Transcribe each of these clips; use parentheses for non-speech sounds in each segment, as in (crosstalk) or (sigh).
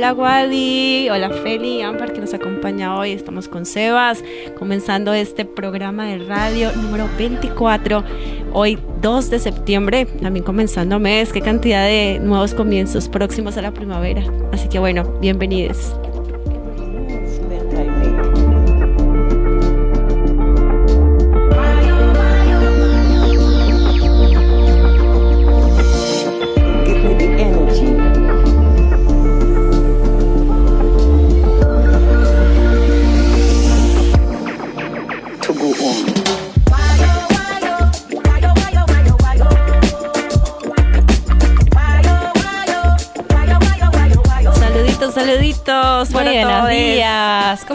Hola Wadi, hola Feli, Ampar que nos acompaña hoy. Estamos con Sebas, comenzando este programa de radio número 24. Hoy 2 de septiembre, también comenzando mes. Qué cantidad de nuevos comienzos próximos a la primavera. Así que bueno, bienvenidos.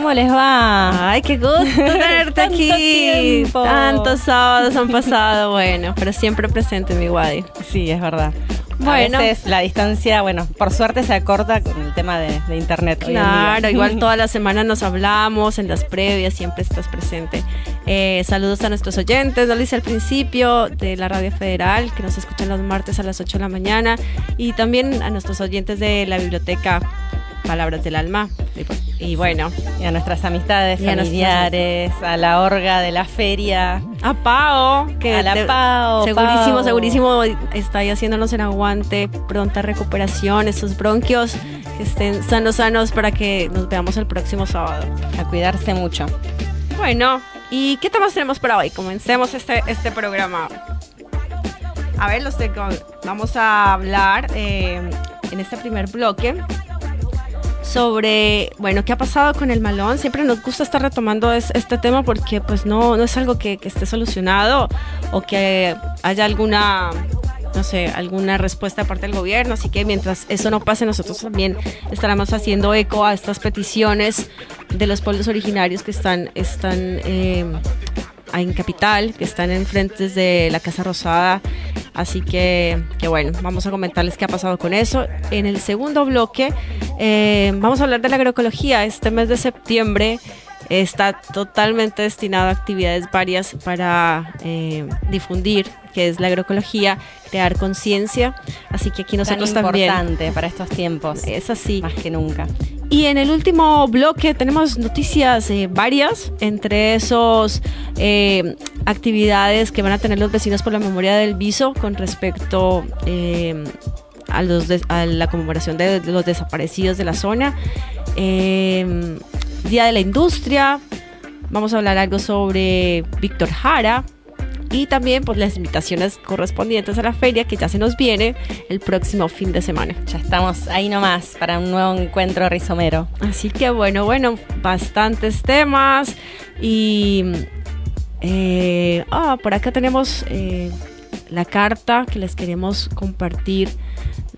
¿Cómo les va? Ay, qué gusto (laughs) tenerte aquí. Tantos sábados han pasado, bueno, pero siempre presente mi Wadi. Sí, es verdad. Bueno, a veces la distancia, bueno, por suerte se acorta con el tema de, internet. Claro, igual (laughs) toda la semana nos hablamos, en las previas siempre estás presente. Eh, saludos a nuestros oyentes, lo hice al principio de la Radio Federal, que nos escuchan los martes a las 8 de la mañana, y también a nuestros oyentes de la biblioteca Palabras del Alma. Y bueno. Y a nuestras amistades familiares, a, la orga de la feria. A Pao, que a la Pao. Segurísimo, segurísimo está ahí haciéndonos en aguante, pronta recuperación, esos bronquios que estén sanos, sanos para que nos veamos el próximo sábado. A cuidarse mucho. Bueno, ¿y qué temas tenemos para hoy? Comencemos este, este programa. A ver, los tengo. Vamos a hablar eh, en este primer bloque sobre, bueno, qué ha pasado con el malón. Siempre nos gusta estar retomando este tema porque pues no, no es algo que, esté solucionado o que haya alguna no sé, alguna respuesta de parte del gobierno. Así que mientras eso no pase, nosotros también estaremos haciendo eco a estas peticiones de los pueblos originarios que están, están eh, en Capital, que están en frentes de la Casa Rosada. Así que, que, bueno, vamos a comentarles qué ha pasado con eso. En el segundo bloque eh, vamos a hablar de la agroecología. Este mes de septiembre está totalmente destinado a actividades varias para eh, difundir que es la agroecología, crear conciencia. Así que aquí nosotros Tan también. importante para estos tiempos. Es así. Más que nunca. Y en el último bloque tenemos noticias eh, varias, entre esos eh, actividades que van a tener los vecinos por la memoria del viso con respecto eh, a, los a la conmemoración de los desaparecidos de la zona. Día de la Industria. Vamos a hablar algo sobre Víctor Jara, y también pues las invitaciones correspondientes a la feria que ya se nos viene el próximo fin de semana. Ya estamos ahí nomás para un nuevo encuentro rizomero. Así que bueno, bueno, bastantes temas y eh, ah, por acá tenemos eh, la carta que les queremos compartir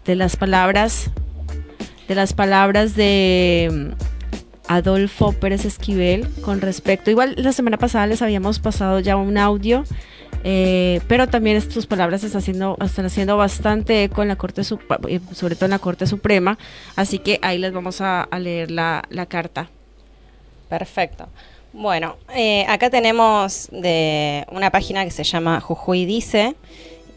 de las palabras de las palabras de Adolfo Pérez Esquivel con respecto, igual la semana pasada les habíamos pasado ya un audio eh, pero también tus palabras están haciendo, están haciendo bastante eco en la Corte, eh, sobre todo en la Corte Suprema, así que ahí les vamos a, leer la, carta. Perfecto. Bueno, eh, acá tenemos de una página que se llama Jujuy Dice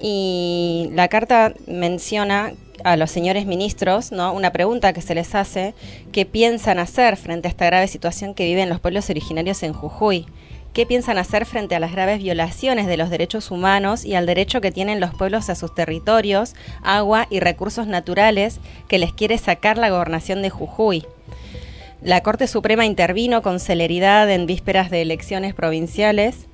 y la carta menciona a los señores ministros, ¿no? Una pregunta que se les hace, ¿qué piensan hacer frente a esta grave situación que viven los pueblos originarios en Jujuy? Qué piensan hacer frente a las graves violaciones de los derechos humanos y al derecho que tienen los pueblos a sus territorios, agua y recursos naturales que les quiere sacar la gobernación de Jujuy. La Corte Suprema intervino con celeridad en vísperas de elecciones provinciales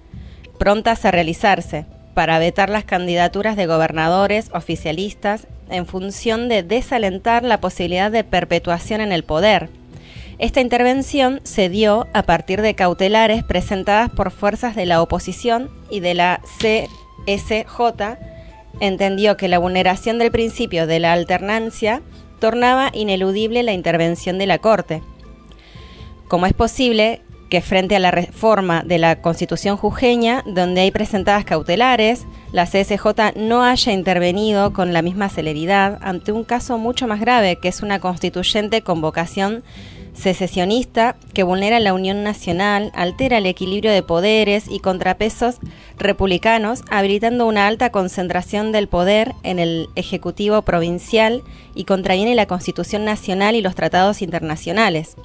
prontas a realizarse para vetar las candidaturas de gobernadores oficialistas en función de desalentar la posibilidad de perpetuación en el poder esta intervención se dio a partir de cautelares presentadas por fuerzas de la oposición y de la CSJ entendió que la vulneración del principio de la alternancia tornaba ineludible la intervención de la Corte. Como es posible que frente a la reforma de la Constitución jujeña, donde hay presentadas cautelares, la CSJ no haya intervenido con la misma celeridad ante un caso mucho más grave, que es una constituyente con vocación secesionista que vulnera la unión nacional, altera el equilibrio de poderes y contrapesos republicanos, habilitando una alta concentración del poder en el Ejecutivo provincial y contraviene la Constitución Nacional y los tratados internacionales.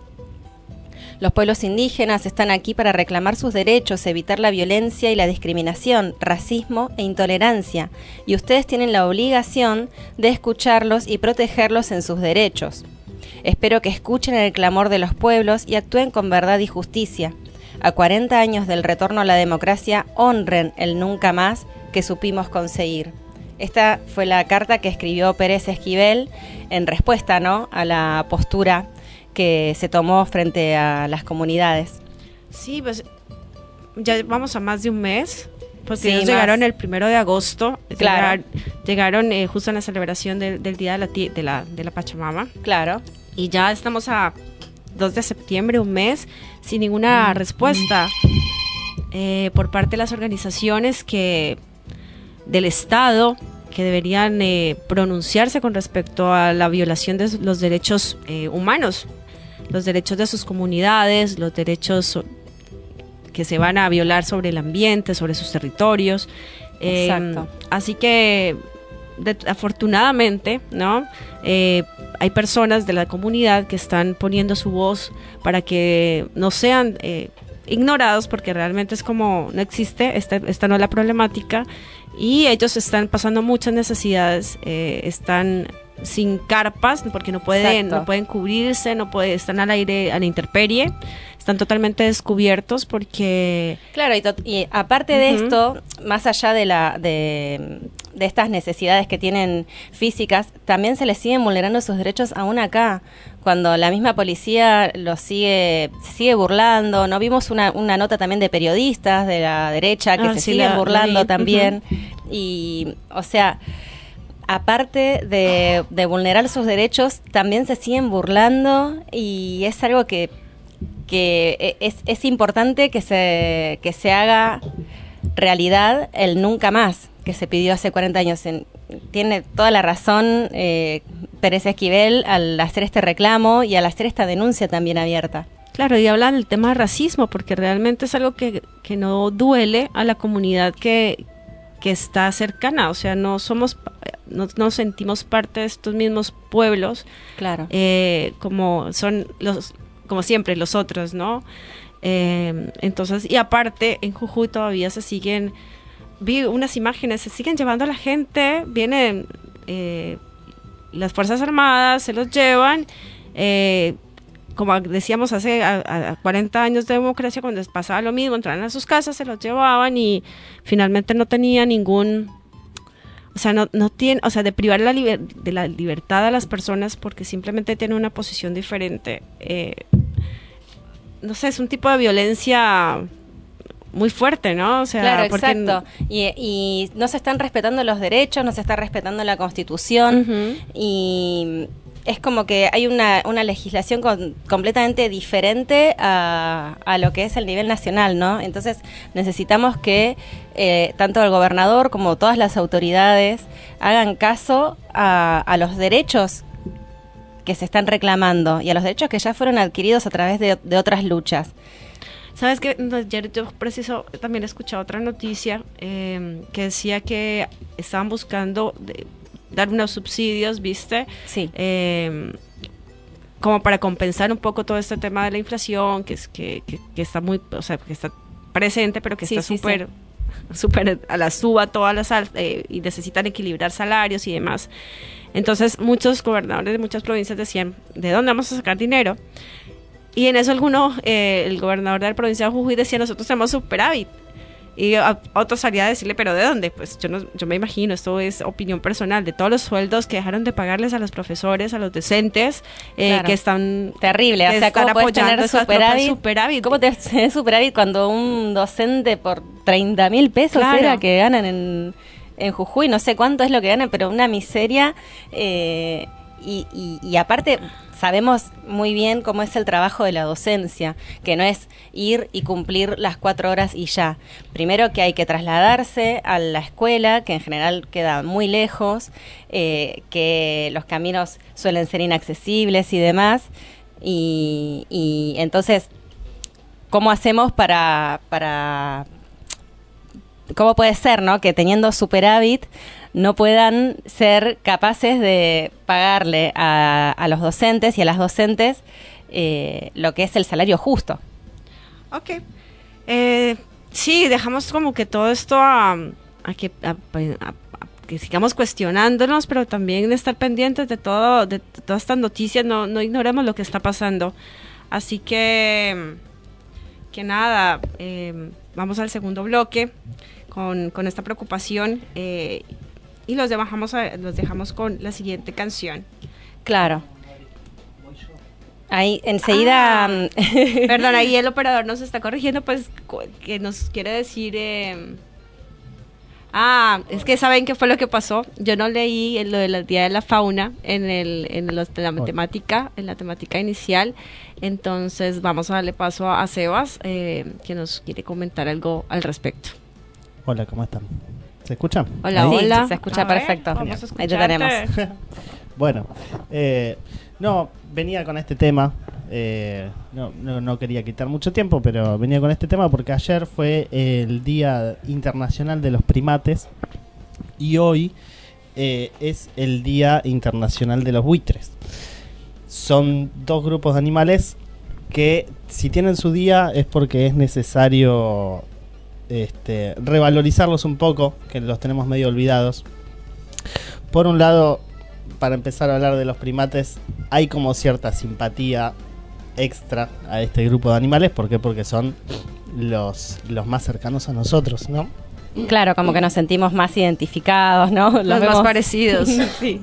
Los pueblos indígenas están aquí para reclamar sus derechos, evitar la violencia y la discriminación, racismo e intolerancia, y ustedes tienen la obligación de escucharlos y protegerlos en sus derechos. Espero que escuchen el clamor de los pueblos y actúen con verdad y justicia. A 40 años del retorno a la democracia, honren el nunca más que supimos conseguir. Esta fue la carta que escribió Pérez Esquivel en respuesta ¿no? a la postura que se tomó frente a las comunidades. Sí, pues ya vamos a más de un mes porque ellos llegaron el primero de agosto. Claro. Llegaron, eh, justo en la celebración del, Día de la, de, la, de la Pachamama. Claro. Y ya estamos a 2 de septiembre, un mes, sin ninguna respuesta eh, por parte de las organizaciones que del Estado que deberían eh, pronunciarse con respecto a la violación de los derechos humanos, los derechos de sus comunidades, los derechos que se van a violar sobre el ambiente, sobre sus territorios. Exacto. Eh, así que afortunadamente, ¿no? Eh, hay personas de la comunidad que están poniendo su voz para que no sean eh, ignorados, porque realmente es como no existe, esta, esta no es la problemática, y ellos están pasando muchas necesidades, están sin carpas porque no pueden no pueden cubrirse no pueden están al aire a la intemperie están totalmente descubiertos porque claro y, aparte de esto más allá de la de, de, estas necesidades que tienen físicas también se les siguen vulnerando sus derechos aún acá cuando la misma policía los sigue se sigue burlando. No vimos una, una nota también de periodistas de la derecha que ah, se siguen burlando también. Y o sea aparte de, vulnerar sus derechos, también se siguen burlando y es algo que, que es, importante que se, que se haga realidad el nunca más que se pidió hace 40 años. tiene toda la razón eh, Pérez Esquivel al hacer este reclamo y al hacer esta denuncia también abierta. Claro, y habla del tema de racismo, porque realmente es algo que, que no duele a la comunidad que, que está cercana, o sea, no somos no nos sentimos parte de estos mismos pueblos, claro, eh, como son los, como siempre los otros, ¿no? Eh, entonces, y aparte en Jujuy todavía se siguen, vi unas imágenes, se siguen llevando a la gente, vienen eh, las fuerzas armadas, se los llevan. Como decíamos hace a, 40 años de democracia, cuando pasaba lo mismo, entraban a sus casas, se los llevaban y finalmente no tenía ningún o sea, no, no tiene, o sea, de privar la de la libertad a las personas porque simplemente tienen una posición diferente. Eh, no sé, es un tipo de violencia muy fuerte, ¿no? O sea, claro, exacto. Y, y, no se están respetando los derechos, no se está respetando la Constitución y es como que hay una, una legislación completamente diferente a, a, lo que es el nivel nacional, ¿no? Entonces necesitamos que eh, tanto el gobernador como todas las autoridades hagan caso a, a, los derechos que se están reclamando y a los derechos que ya fueron adquiridos a través de, de otras luchas. Sabes que ayer yo preciso también escuché otra noticia eh, que decía que estaban buscando dar unos subsidios, ¿viste? Sí. Em, como para compensar un poco todo este tema de la inflación, que, es, que, que, está muy, o sea, que está presente, pero que está súper (laughs) súper a la suba todas las eh, y necesitan equilibrar salarios y demás. Entonces muchos gobernadores de muchas provincias decían, ¿de dónde vamos a sacar dinero? Y en eso alguno, eh, el gobernador de la provincia de Jujuy decía, nosotros tenemos superávit. Y a, otro salía a decirle, ¿pero de dónde? Pues yo, no, yo me imagino, esto es opinión personal, de todos los sueldos que dejaron de pagarles a los profesores, a los docentes, eh, que están... Terrible, o sea, ¿cómo apoyando superávit, superávit? ¿Cómo te superávit cuando un docente por 30 mil pesos era que ganan en, en Jujuy? No sé cuánto es lo que ganan, pero una miseria... Eh, y, y, y, aparte sabemos muy bien cómo es el trabajo de la docencia, que no es ir y cumplir las cuatro horas y ya. Primero que hay que trasladarse a la escuela, que en general queda muy lejos, eh, que los caminos suelen ser inaccesibles y demás. Y, entonces, ¿cómo hacemos para, para... ¿Cómo puede ser, no? Que teniendo superávit no puedan ser capaces de pagarle a, a los docentes y a las docentes eh, lo que es el salario justo. Ok. Eh, sí, dejamos como que todo esto a, que, a- a- que sigamos cuestionándonos, pero también estar pendientes de todo, de todas estas noticias, no, no ignoremos lo que está pasando. Así que, que nada, eh, vamos al segundo bloque con, con esta preocupación eh, y los dejamos, a- los dejamos con la siguiente canción. Claro. Ahí enseguida... Ah. mm, (laughs) Perdón, ahí el (laughs) operador nos está corrigiendo, pues que nos quiere decir... eh, ah, es que saben qué fue lo que pasó. Yo no leí en lo del Día de la Fauna en, el, en los de la matemática, en la temática inicial. Entonces vamos a darle paso a, a Sebas, eh, que nos quiere comentar algo al respecto. Hola, ¿cómo están? ¿Se escuchan? Hola, hola. se escucha A ver, perfecto. vamos a Ahí te escucharte. tenemos. (laughs) Bueno, eh, no, venía con este tema. eh, no, no, no quería quitar mucho tiempo, pero venía con este tema porque ayer fue el Día Internacional de los Primates y hoy eh, es el Día Internacional de los Buitres. Son dos grupos de animales que si tienen su día es porque es necesario este, revalorizarlos un poco, que los tenemos medio olvidados. Por un lado, para empezar a hablar de los primates, hay como cierta simpatía extra a este grupo de animales. ¿Por qué? Porque son los, los más cercanos a nosotros, ¿no? Claro, como que nos sentimos más identificados, ¿no? Los más vemos- parecidos. (laughs) sí.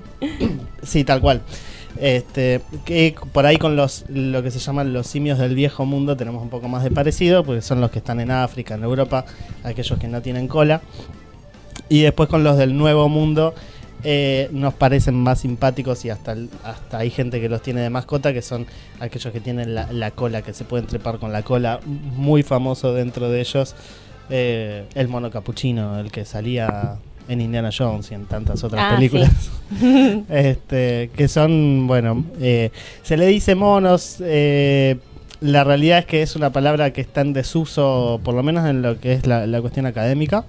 Sí, tal cual. Este, que por ahí con los lo que se llaman los simios del viejo mundo tenemos un poco más de parecido, porque son los que están en África, en Europa, aquellos que no tienen cola. Y después con los del nuevo mundo eh, nos parecen más simpáticos y hasta, hasta hay gente que los tiene de mascota, que son aquellos que tienen la, la cola, que se pueden trepar con la cola. Muy famoso dentro de ellos, eh, el mono capuchino, el que salía en Indiana Jones y en tantas otras Ah, películas. (laughs) este, que son, bueno, eh, se le dice monos. eh, la realidad es que es una palabra que está en desuso, por lo menos en lo que es la, la cuestión académica,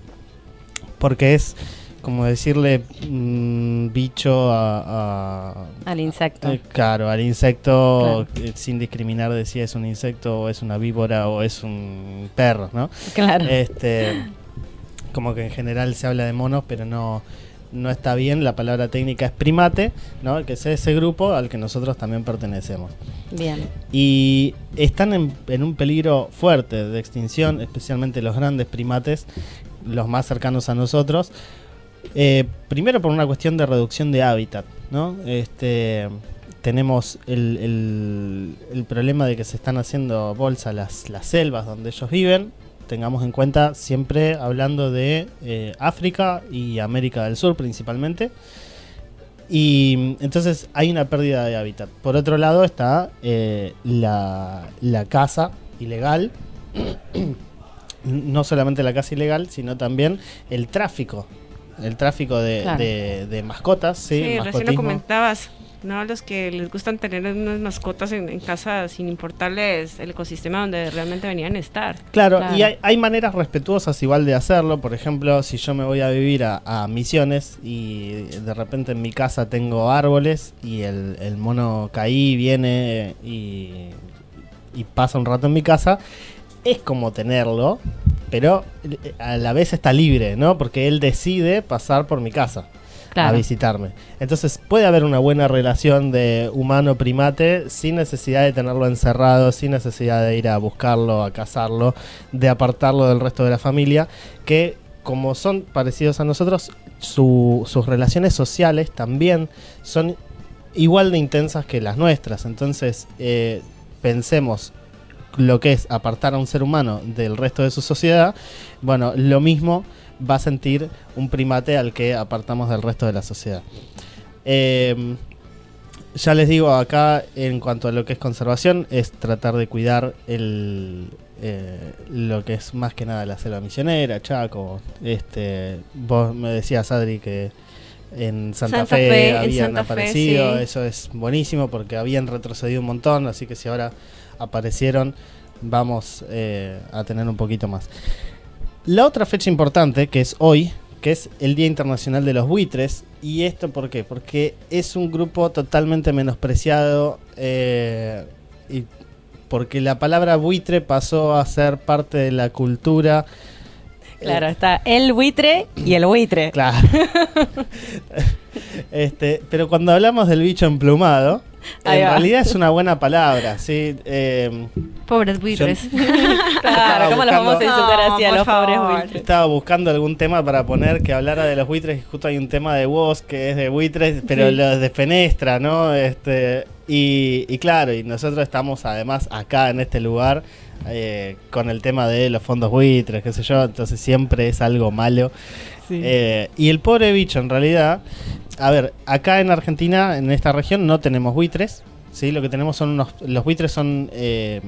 porque es como decirle mm, bicho a, a- Al insecto. eh, claro, al insecto eh, sin discriminar de si es un insecto o es una víbora o es un perro, ¿no? claro. Este, como que en general se habla de monos, pero no, no está bien. La palabra técnica es primate, ¿no? Que es ese grupo al que nosotros también pertenecemos. Bien. Y están en, en un peligro fuerte de extinción, especialmente los grandes primates, los más cercanos a nosotros. Eh, primero por una cuestión de reducción de hábitat, ¿no? Este, tenemos el, el- el problema de que se están haciendo bolsa las, las selvas donde ellos viven. Tengamos en cuenta siempre hablando de eh, África y América del Sur principalmente. Y mm, entonces hay una pérdida de hábitat. Por otro lado está eh, la, la caza ilegal. no solamente la caza ilegal, sino también el tráfico. El tráfico de, Claro. de- de mascotas, sí, Sí, recién lo comentabas. No, los que les gustan tener unas mascotas en, en casa sin importarles el ecosistema donde realmente venían a estar. Claro, Claro. y hay, hay maneras respetuosas igual de hacerlo. Por ejemplo, si yo me voy a vivir a, a Misiones y de repente en mi casa tengo árboles y el, el mono caí viene y, y pasa un rato en mi casa, es como tenerlo, pero eh, a la vez está libre, ¿no? Porque él decide pasar por mi casa a visitarme. Entonces puede haber una buena relación de humano-primate sin necesidad de tenerlo encerrado, sin necesidad de ir a buscarlo, a cazarlo, de apartarlo del resto de la familia, que como son parecidos a nosotros, su- sus relaciones sociales también son igual de intensas que las nuestras. Entonces eh, pensemos lo que es apartar a un ser humano del resto de su sociedad, bueno, lo mismo va a sentir un primate al que apartamos del resto de la sociedad. Eh, ya les digo, acá en cuanto a lo que es conservación, es tratar de cuidar el, eh, lo que es más que nada la selva misionera, Chaco. Este, vos me decías, Adri, que en Santa, Santa Fe, Fe, habían Santa Fe, aparecido. sí. Eso es buenísimo porque habían retrocedido un montón, así que si ahora aparecieron, vamos eh, a tener un poquito más. La otra fecha importante, que es hoy, que es el Día Internacional de los Buitres. ¿Y esto por qué? Porque es un grupo totalmente menospreciado eh, y porque la palabra buitre pasó a ser parte de la cultura. Claro, Eh, está el buitre y el buitre. Claro. (laughs) este, pero cuando hablamos del bicho emplumado, Ahí en va. realidad es una buena palabra, ¿sí? Eh, Pobres buitres. (laughs) Claro, ¿cómo los vamos a insultar No, así a los pobres buitres? estaba buscando algún tema para poner que hablara de los buitres y justo hay un tema de voz que es de buitres, pero Sí. los defenestra, ¿no? Este, y, y claro, y nosotros estamos además acá en este lugar eh, con el tema de los fondos buitres, qué sé yo, entonces siempre es algo malo. Eh, y el pobre bicho, en realidad, a ver, acá en Argentina, en esta región, no tenemos buitres. ¿Sí? Lo que tenemos son unos. Los buitres son eh,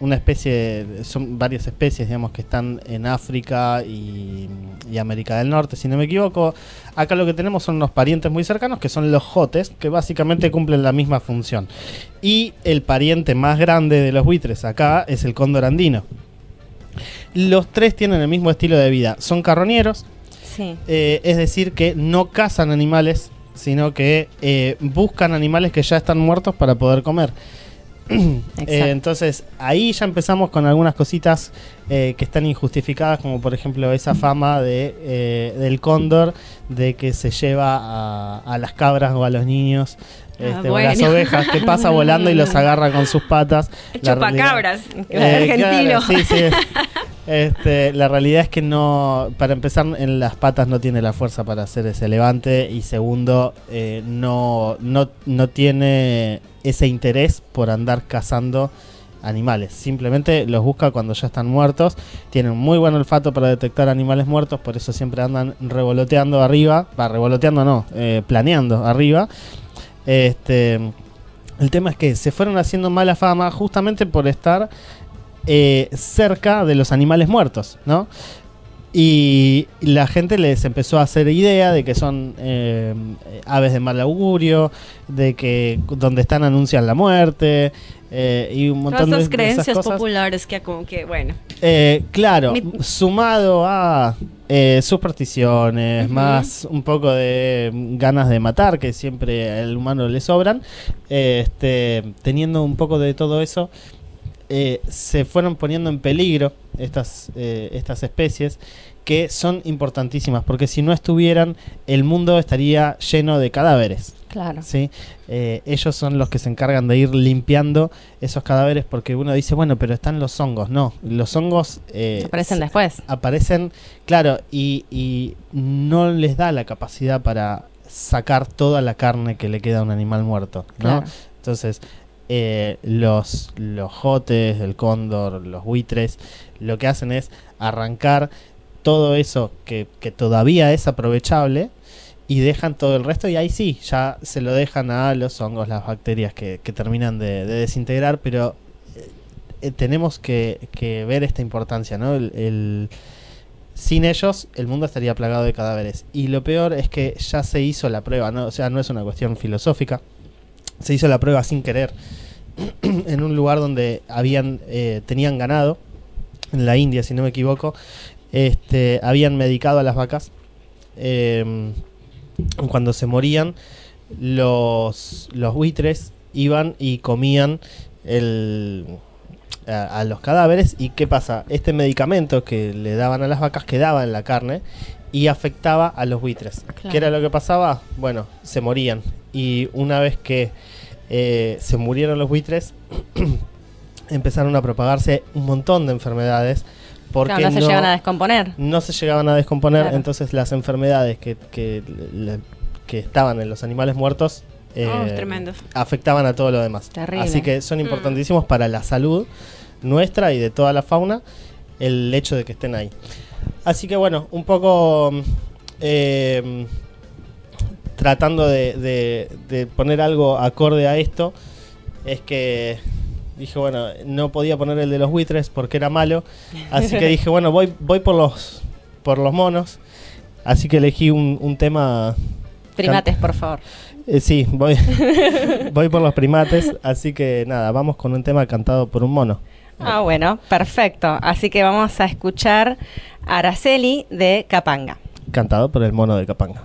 una especie. Son varias especies, digamos, que están en África y, y América del Norte, si no me equivoco. Acá lo que tenemos son unos parientes muy cercanos, que son los jotes, que básicamente cumplen la misma función. Y el pariente más grande de los buitres acá es el cóndor andino. Los tres tienen el mismo estilo de vida. Son carroñeros, Sí. eh, es decir, que no cazan animales, sino que eh, buscan animales que ya están muertos para poder comer. (clears throat) Eh, entonces, ahí ya empezamos con algunas cositas eh, que están injustificadas, como por ejemplo esa fama de, eh, del cóndor de que se lleva a, a las cabras o a los niños. Ah, este, o a las ovejas que pasa volando y los (laughs) agarra con sus patas. Chupacabras. eh, argentino. claro, sí, sí. (laughs) Este, la realidad es que no, para empezar, en las patas no tiene la fuerza para hacer ese levante y segundo, eh, no, no, no tiene ese interés por andar cazando animales. Simplemente los busca cuando ya están muertos. Tienen muy buen olfato para detectar animales muertos, por eso siempre andan revoloteando arriba. Va, revoloteando no, eh, planeando arriba. Este, el tema es que se fueron haciendo mala fama justamente por estar eh, cerca de los animales muertos, ¿no? Y la gente les empezó a hacer idea de que son eh, aves de mal augurio, de que donde están anuncian la muerte eh, y un montón Todas de, esas de creencias esas cosas. populares que como que, bueno. Eh, claro, Mi- sumado a eh, supersticiones, Ujú. más un poco de ganas de matar, que siempre al humano le sobran, este, teniendo un poco de todo eso, eh, se fueron poniendo en peligro estas, eh, estas especies que son importantísimas, porque si no estuvieran, el mundo estaría lleno de cadáveres. Claro. ¿sí? Eh, ellos son los que se encargan de ir limpiando esos cadáveres porque uno dice, bueno, pero están los hongos. No, los hongos eh, Aparecen después. aparecen, claro, y, y no les da la capacidad para sacar toda la carne que le queda a un animal muerto, ¿no? Claro. Entonces, eh, los, los jotes, el cóndor, los buitres, lo que hacen es arrancar todo eso que, que todavía es aprovechable y dejan todo el resto y ahí sí, ya se lo dejan a los hongos, las bacterias que, que terminan de, de desintegrar, pero eh, eh, tenemos que, que ver esta importancia, ¿no? El, el- sin ellos el mundo estaría plagado de cadáveres. Y lo peor es que ya se hizo la prueba, ¿no? O sea, no es una cuestión filosófica. Se hizo la prueba sin querer (clears throat) en un lugar donde habían eh, tenían ganado, en la India, si no me equivoco, este, habían medicado a las vacas. em, cuando se morían, los, los buitres iban y comían el, a, a los cadáveres. ¿Y qué pasa? Este medicamento que le daban a las vacas quedaba en la carne y afectaba a los buitres. Claro. ¿Qué era lo que pasaba? Bueno, se morían. Y una vez que eh, se murieron los buitres, (clears throat) empezaron a propagarse un montón de enfermedades. Porque Claro, no se llegan a descomponer. no se llegaban a descomponer, Claro. entonces las enfermedades que, que, le- que estaban en los animales muertos eh, Oh, afectaban a todo lo demás. Terrible. Así que son Mm. importantísimos para la salud nuestra y de toda la fauna el hecho de que estén ahí. Así que bueno, un poco mm, eh, tratando de, de- de poner algo acorde a esto, es que dije, bueno, no podía poner el de los buitres porque era malo, así que (laughs) dije, bueno, voy, voy por los por los monos, así que elegí un, un tema Primates, por favor. Eh, sí, voy, (laughs) voy por los primates, así que nada, vamos con un tema cantado por un mono. Ah, bueno, perfecto. Así que vamos a escuchar Araceli de Capanga. Cantado por el mono de Capanga.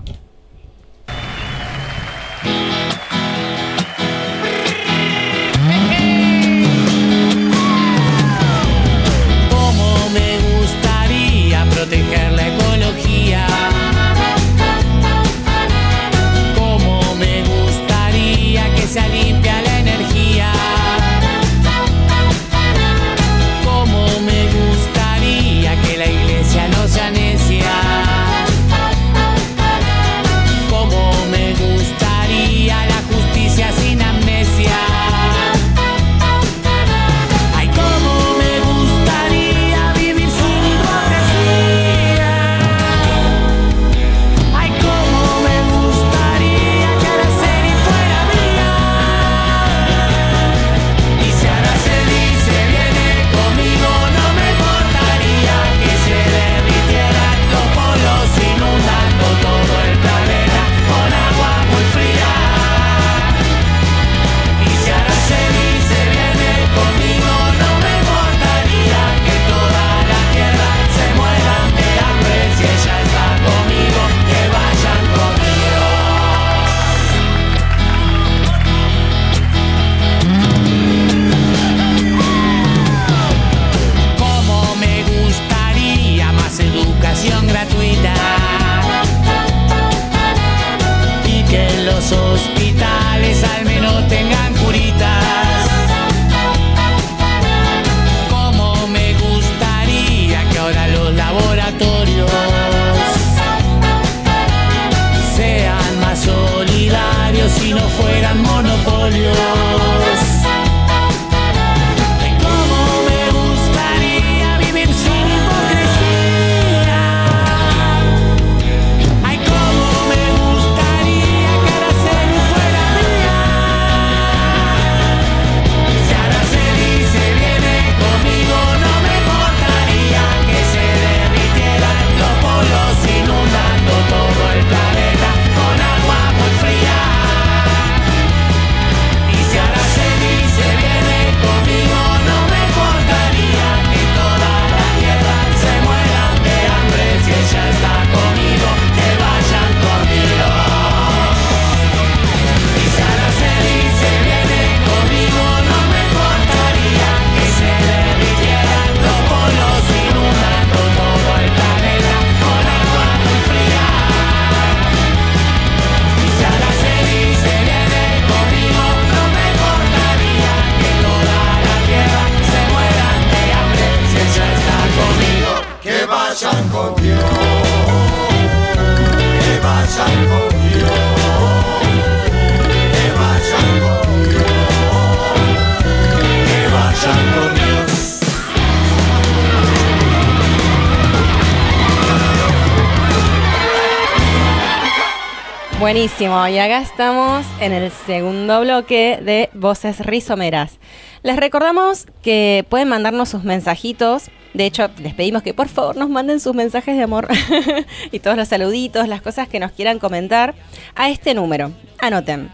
Buenísimo, y acá estamos en el segundo bloque de Voces Rizomeras. Les recordamos que pueden mandarnos sus mensajitos. De hecho, les pedimos que por favor nos manden sus mensajes de amor (laughs) y todos los saluditos, las cosas que nos quieran comentar a este número. Anoten.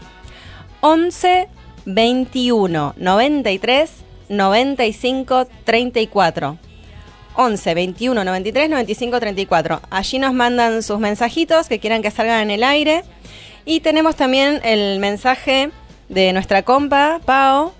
11 21 93 95 34. 11 21 93 95 34. Allí nos mandan sus mensajitos que quieran que salgan en el aire. Y tenemos también el mensaje de nuestra compa, Pao,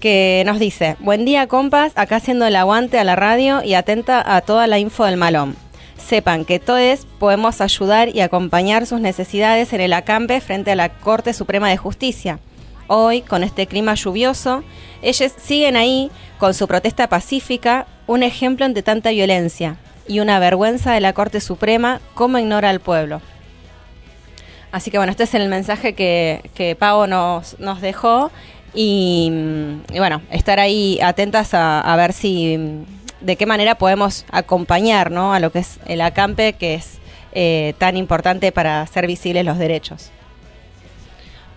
que nos dice: Buen día, compas, acá haciendo el aguante a la radio y atenta a toda la info del malón. Sepan que todos podemos ayudar y acompañar sus necesidades en el acampe frente a la Corte Suprema de Justicia. Hoy, con este clima lluvioso, ellos siguen ahí con su protesta pacífica, un ejemplo ante tanta violencia y una vergüenza de la Corte Suprema cómo ignora al pueblo. Así que bueno, este es el mensaje que, que Pavo nos, nos dejó y, mm, bueno, estar ahí atentas a, a ver si mm, de qué manera podemos acompañar ¿no? a lo que es el acampe, que es eh, tan importante para hacer visibles los derechos.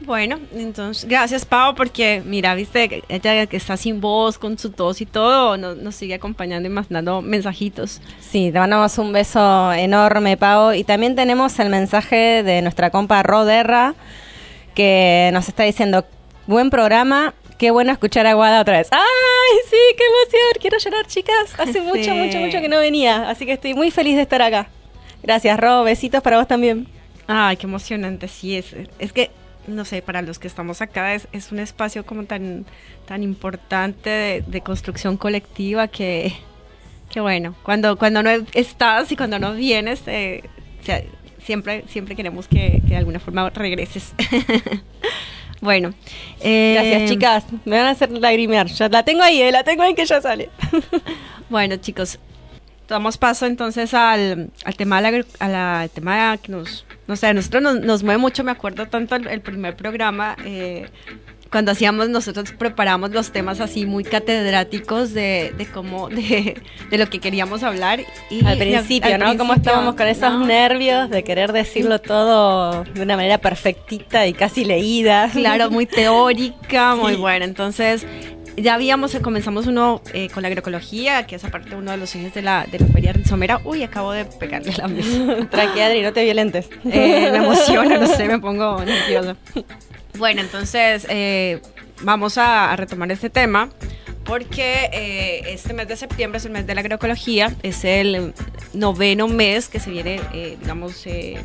Bueno, entonces, gracias Pau, porque mira, viste, ella que está sin voz, con su tos y todo, nos, nos sigue acompañando y mandando mensajitos. Sí, te mandamos un beso enorme, Pau. Y también tenemos el mensaje de nuestra compa Roderra, que nos está diciendo, buen programa, qué bueno escuchar a Guada otra vez. ¡Ay, sí, qué emoción! Quiero llorar, chicas. Hace Sí. (laughs) mucho, mucho, mucho que no venía, así que estoy muy feliz de estar acá. Gracias, Ro. Besitos para vos también. Ay, qué emocionante, sí es. Es que, no sé, para los que estamos acá es, es un espacio como tan, tan importante de, de construcción colectiva que, que bueno, cuando, cuando no estás y cuando no vienes, eh, siempre, siempre queremos que, que de alguna forma regreses. (laughs) bueno. eh, Gracias, chicas. Me van a hacer lagrimear. Ya la tengo ahí, eh, la tengo ahí que ya sale. (laughs) Bueno, chicos, damos paso entonces al, al tema de la, a la- al tema que nos, no sé, a nosotros nos, nos mueve mucho, me acuerdo tanto el, el primer programa, eh, cuando hacíamos, nosotros preparamos los temas así muy catedráticos de, de cómo, de, de lo que queríamos hablar. Y al principio, al ¿no? Como principio, estábamos con esos ¿no? nervios de querer decirlo todo de una manera perfectita y casi leída. Claro, muy teórica, muy buena. Entonces, ya habíamos, comenzamos uno eh, con la agroecología, que es aparte uno de los ejes de la, de la feria rizomera. Uy, acabo de pegarle la mesa. (laughs) Tranqui, Adri, no te violentes. Eh, me emociona, no sé, me pongo nerviosa. Bueno, entonces eh, vamos a, a retomar este tema porque eh, este mes de septiembre es el mes de la agroecología, es el noveno mes que se viene, eh, digamos, eh,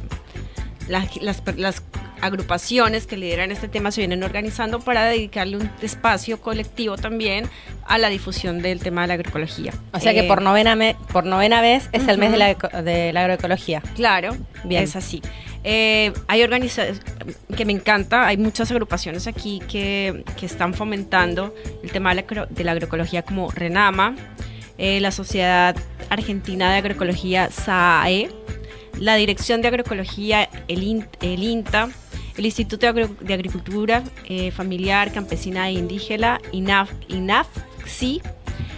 las, las, las agrupaciones que lideran este tema se vienen organizando para dedicarle un espacio colectivo también a la difusión del tema de la agroecología. O sea que Eh, por novena, me- por novena vez es el mes de la, de la agroecología. Claro, Bien. es así. Eh, hay organizaciones que me encanta, hay muchas agrupaciones aquí que, que están fomentando el tema de la, de la agroecología como Renama, eh, la Sociedad Argentina de Agroecología SAE, la Dirección de Agroecología, el INTA, el Instituto de, Agricultura eh, Familiar, Campesina e Indígena, INAF, INAFCI,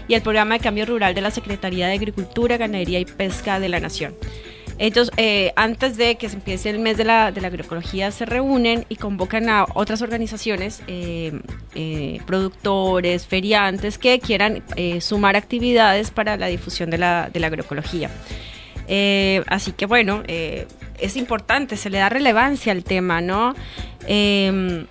y el Programa de Cambio Rural de la Secretaría de Agricultura, Ganadería y Pesca de la Nación. Ellos, eh, antes de que se empiece el mes de la, de la agroecología, se reúnen y convocan a otras organizaciones, eh, eh, productores, feriantes, que quieran sumar actividades para la difusión de la, de la agroecología. Eh, así que bueno, eh, es importante, se le da relevancia al tema, ¿no? Eh,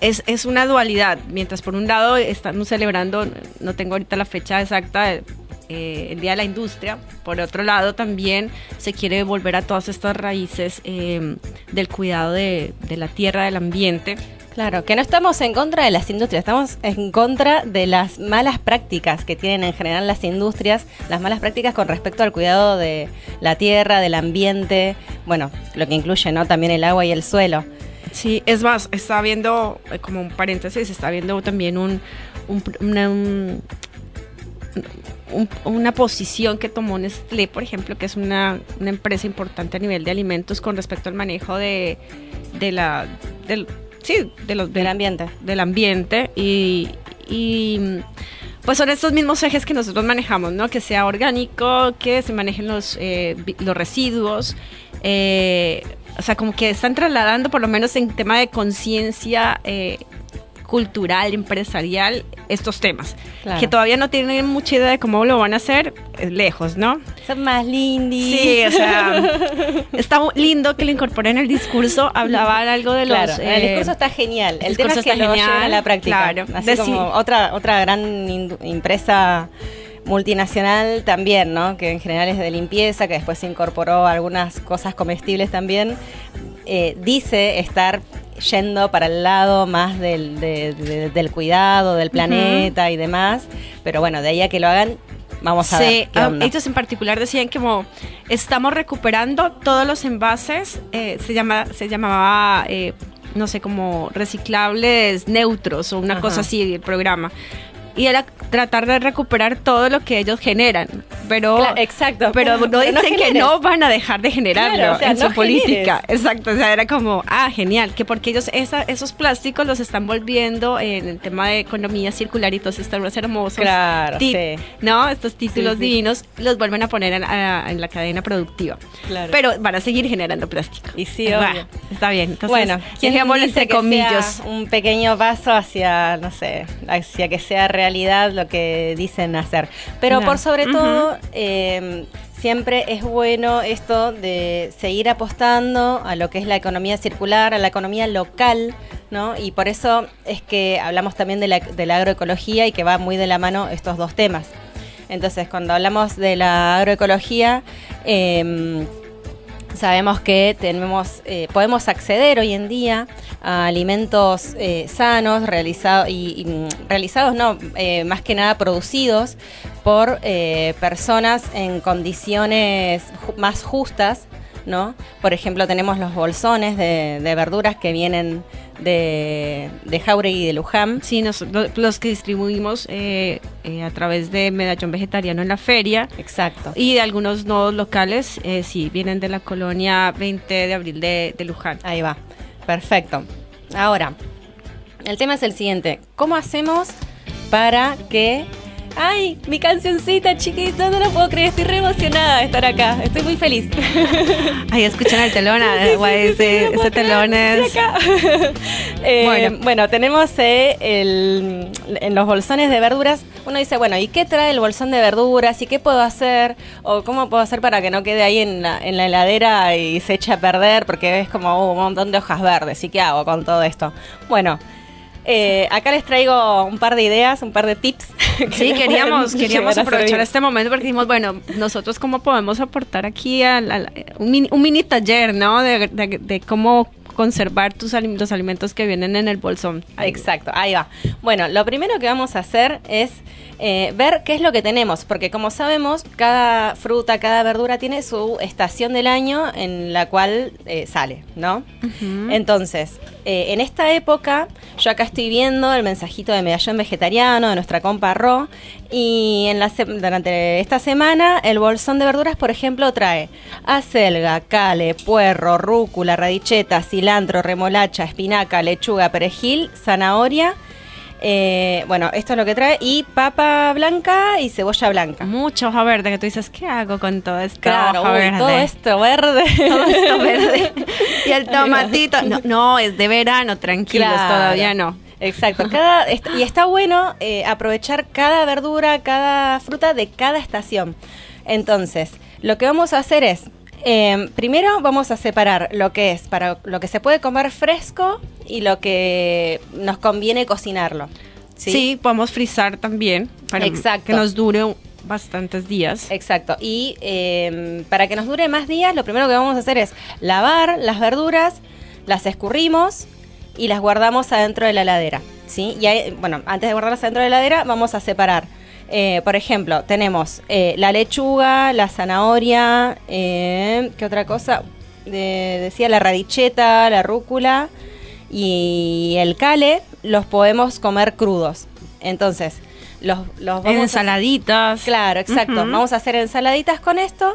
es, es una dualidad, mientras por un lado estamos celebrando, no tengo ahorita la fecha exacta, eh, el Día de la Industria, por otro lado también se quiere volver a todas estas raíces eh, del cuidado de, de la tierra, del ambiente. Claro, que no estamos en contra de las industrias, estamos en contra de las malas prácticas que tienen en general las industrias, las malas prácticas con respecto al cuidado de la tierra, del ambiente, bueno, lo que incluye ¿no? también el agua y el suelo. Sí, es más, está viendo, eh, como un paréntesis, está viendo también un, un- una, un- un- una posición que tomó Nestlé, por ejemplo, que es una, una empresa importante a nivel de alimentos con respecto al manejo de, de la... Del, sí, de los, Del ambiente. del ambiente y, y, pues son estos mismos ejes que nosotros manejamos, ¿no? Que sea orgánico, que se manejen los, eh, los residuos, eh, o sea, como que están trasladando, por lo menos en tema de conciencia eh, cultural, empresarial, estos temas. Claro. Que todavía no tienen mucha idea de cómo lo van a hacer, es lejos, ¿no? Son más lindis. Sí, o sea, está lindo que lo incorporen en el discurso, hablaban algo de los... Claro, el eh, discurso está genial. El, el tema es discurso que está lo a genial, la práctica. claro. Así Deci- como otra, otra gran empresa multinacional también, ¿no? Que en general es de limpieza, que después se incorporó algunas cosas comestibles también. eh, dice estar yendo para el lado más del, de- de- del cuidado del planeta y demás. Pero bueno, de ahí a que lo hagan, vamos a Sí, ver. qué ah, onda. ellos en particular decían que como estamos recuperando todos los envases, eh, se llama, se llamaba, eh, no sé, como reciclables neutros o una Ajá. cosa así el programa. Y era tratar de recuperar todo lo que ellos generan. Pero, Claro, exacto. pero no Pero no dicen que no van a dejar de generarlo Claro, o sea, en su no política. generes. Exacto, o sea, era como, ah, genial, que porque ellos esa- esos plásticos los están volviendo en el tema de economía circular y todos estos hermosos Claro, sí. ¿no? Estos títulos Sí, sí. divinos los vuelven a poner en, a- en la cadena productiva. Claro. Pero van a seguir generando plástico. Y sí, obvio. Está bien. Entonces, bueno, ¿quién dice entre que comillas. sea un pequeño paso hacia, no sé, hacia que sea realidad lo que dicen hacer? Pero No. por sobre todo, eh, siempre es bueno esto de seguir apostando a lo que es la economía circular, a la economía local, ¿no? Y por eso es que hablamos también de la, de la agroecología y que va muy de la mano estos dos temas. Entonces, cuando hablamos de la agroecología, eh, Sabemos que tenemos, eh, podemos acceder hoy en día a alimentos eh, sanos, realizados y, mm, realizados no, eh, más que nada producidos por eh, personas en condiciones más justas, ¿no? Por ejemplo, tenemos los bolsones de verduras que vienen de, de Jauregui y de Luján. Sí, nos- lo- los que distribuimos eh, eh, a través de Medallón Vegetariano en la feria Exacto. y de algunos nodos locales, eh, sí, vienen de la colonia 20 de abril de, de Luján. Ahí va. Perfecto. Ahora, el tema es el siguiente. ¿Cómo hacemos para que... ¡Ay! Mi cancioncita, chiquito, no lo puedo creer, estoy re emocionada de estar acá. Estoy muy feliz. (laughs) Ahí escuchan el telón, guay, ese, ese telón es... (laughs) Eh, Bueno. bueno. tenemos eh, el- en los bolsones de verduras, uno dice, bueno, ¿y qué trae el bolsón de verduras? ¿Y qué puedo hacer? ¿O cómo puedo hacer para que no quede ahí en la, en la heladera y se eche a perder? Porque es como oh, un montón de hojas verdes. ¿Y qué hago con todo esto? Bueno, eh, acá les traigo un par de ideas, un par de tips. (laughs) que Sí, queríamos, (laughs) queríamos a aprovechar este momento porque dijimos, bueno, nosotros cómo podemos aportar aquí al- al- un, mini, un mini taller, ¿no? De, de- de cómo conservar tus alim- los alimentos que vienen en el bolsón. Ahí. Exacto, ahí va. Bueno, lo primero que vamos a hacer es eh, ver qué es lo que tenemos, porque como sabemos, cada fruta, cada verdura tiene su estación del año en la cual eh, sale, ¿no? Entonces, eh, en esta época, yo acá estoy viendo el mensajito de medallón vegetariano de nuestra compa Ro, y en la se- durante esta semana el bolsón de verduras, por ejemplo, trae acelga, cale, puerro, rúcula, radicheta, cilantro, remolacha, espinaca, lechuga, perejil, zanahoria. Eh, bueno, esto es lo que trae. Y papa blanca y cebolla blanca. Mucha hoja verde que tú dices, ¿qué hago con todo esto? Claro, hoja uy, verde? todo esto verde. (laughs) Todo esto verde. (laughs) y el tomatito. No, no, es de verano, tranquilos, Claro. todavía no. Exacto. (laughs) Cada, y está bueno eh, aprovechar cada verdura, cada fruta de cada estación. Entonces, lo que vamos a hacer es, eh, primero vamos a separar lo que es para lo que se puede comer fresco y lo que nos conviene cocinarlo. Sí, ¿sí? podemos frizar también para Exacto. que nos dure bastantes días. Exacto. Y eh, para que nos dure más días, lo primero que vamos a hacer es lavar las verduras, las escurrimos y las guardamos adentro de la heladera. ¿sí? Y ahí, bueno, antes de guardarlas adentro de la heladera, vamos a separar. Eh, por ejemplo, tenemos eh, la lechuga, la zanahoria, eh, ¿qué otra cosa? De- decía la radicheta, la rúcula y el cale, los podemos comer crudos. Entonces, los, los vamos a- Ensaladitas. Claro, exacto. Vamos a hacer ensaladitas con esto.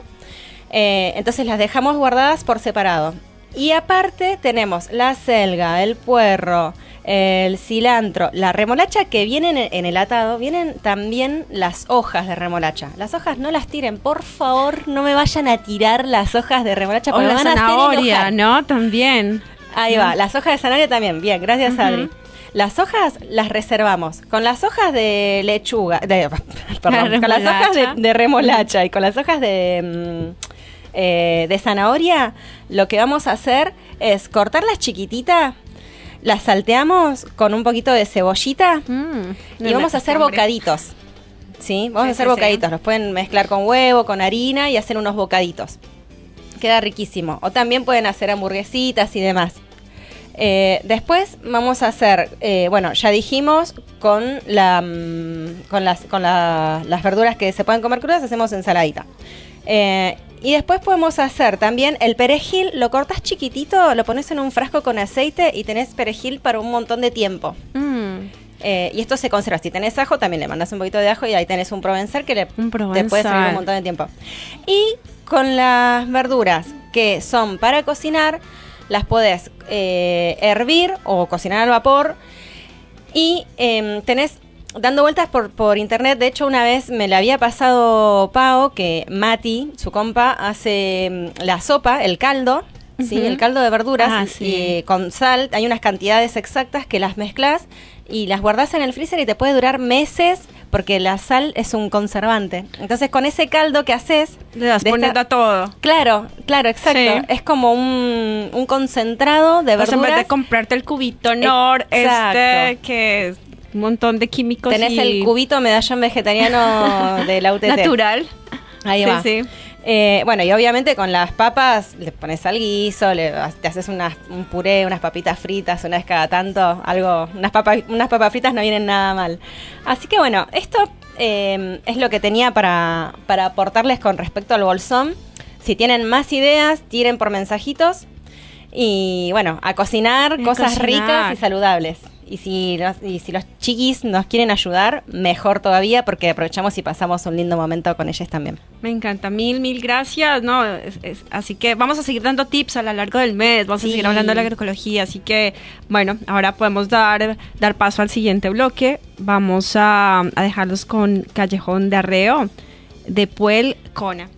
Entonces las dejamos guardadas por separado. Y aparte tenemos la selga, el puerro, el cilantro, la remolacha que vienen en el atado, vienen también las hojas de remolacha. Las hojas no las tiren, por favor, no me vayan a tirar las hojas de remolacha O la van a zanahoria, enojar. ¿no? También. Ahí va, las hojas de zanahoria también. Bien, gracias. Adri. Las hojas las reservamos. Con las hojas de lechuga, de, (laughs) perdón, (laughs) con las hojas de, remolacha. de remolacha y con las hojas de, mm, eh, de zanahoria, lo que vamos a hacer es cortarlas chiquititas, las salteamos con un poquito de cebollita Mm, y vamos a hacer hambre. bocaditos. ¿Sí? Vamos Sí, a hacer sí, bocaditos. Los pueden mezclar con huevo, con harina y hacer unos bocaditos. Queda riquísimo. O también pueden hacer hamburguesitas y demás. Eh, después vamos a hacer, eh, bueno, ya dijimos, con, la, mm, con, las, con la- las verduras que se pueden comer crudas, hacemos ensaladita. Eh, y después podemos hacer también el perejil, lo cortas chiquitito, lo pones en un frasco con aceite y tenés perejil para un montón de tiempo. Mm, Eh, y esto se conserva. Si tenés ajo, también le mandas un poquito de ajo y ahí tenés un provenzal que le, te puede servir un montón de tiempo. Y con las verduras que son para cocinar, las podés eh, hervir o cocinar al vapor. Y em, tenés dando vueltas por, por internet. De hecho, una vez me la había pasado Pau que Mati, su compa, hace em, la sopa, el caldo. Sí, el caldo de verduras Ah, y- sí. y con sal. Hay unas cantidades exactas que las mezclas y las guardas en el freezer y te puede durar meses porque la sal es un conservante. Entonces, con ese caldo que haces, Le das de esta- poniendo a todo. Claro, claro, exacto. Sí. Es como un, un concentrado de Pues en verduras. vez de comprarte el cubito Nor, Exacto. este que un montón de químicos Tenés y el cubito medallón vegetariano (laughs) de la UTT. natural. Ahí Sí, va. sí. Eh, bueno, y obviamente con las papas le pones al guiso, le, te haces unas- un puré, unas papitas fritas una vez cada tanto, algo, unas papas, unas papas fritas no vienen nada mal. Así que bueno, esto eh, es lo que tenía para, para aportarles con respecto al bolsón. Si tienen más ideas, tiren por mensajitos. Y bueno, a cocinar a cosas cocinar. ricas y saludables. Y si, los, y si los chiquis nos quieren ayudar, mejor todavía porque aprovechamos y pasamos un lindo momento con ellos también. Me encanta, mil, mil gracias. No, es- es- así que vamos a seguir dando tips a lo largo del mes, vamos Sí. a seguir hablando de la agroecología, así que bueno, ahora podemos dar, dar paso al siguiente bloque. Vamos a, a dejarlos con Callejón de Arreo de Puel Cona.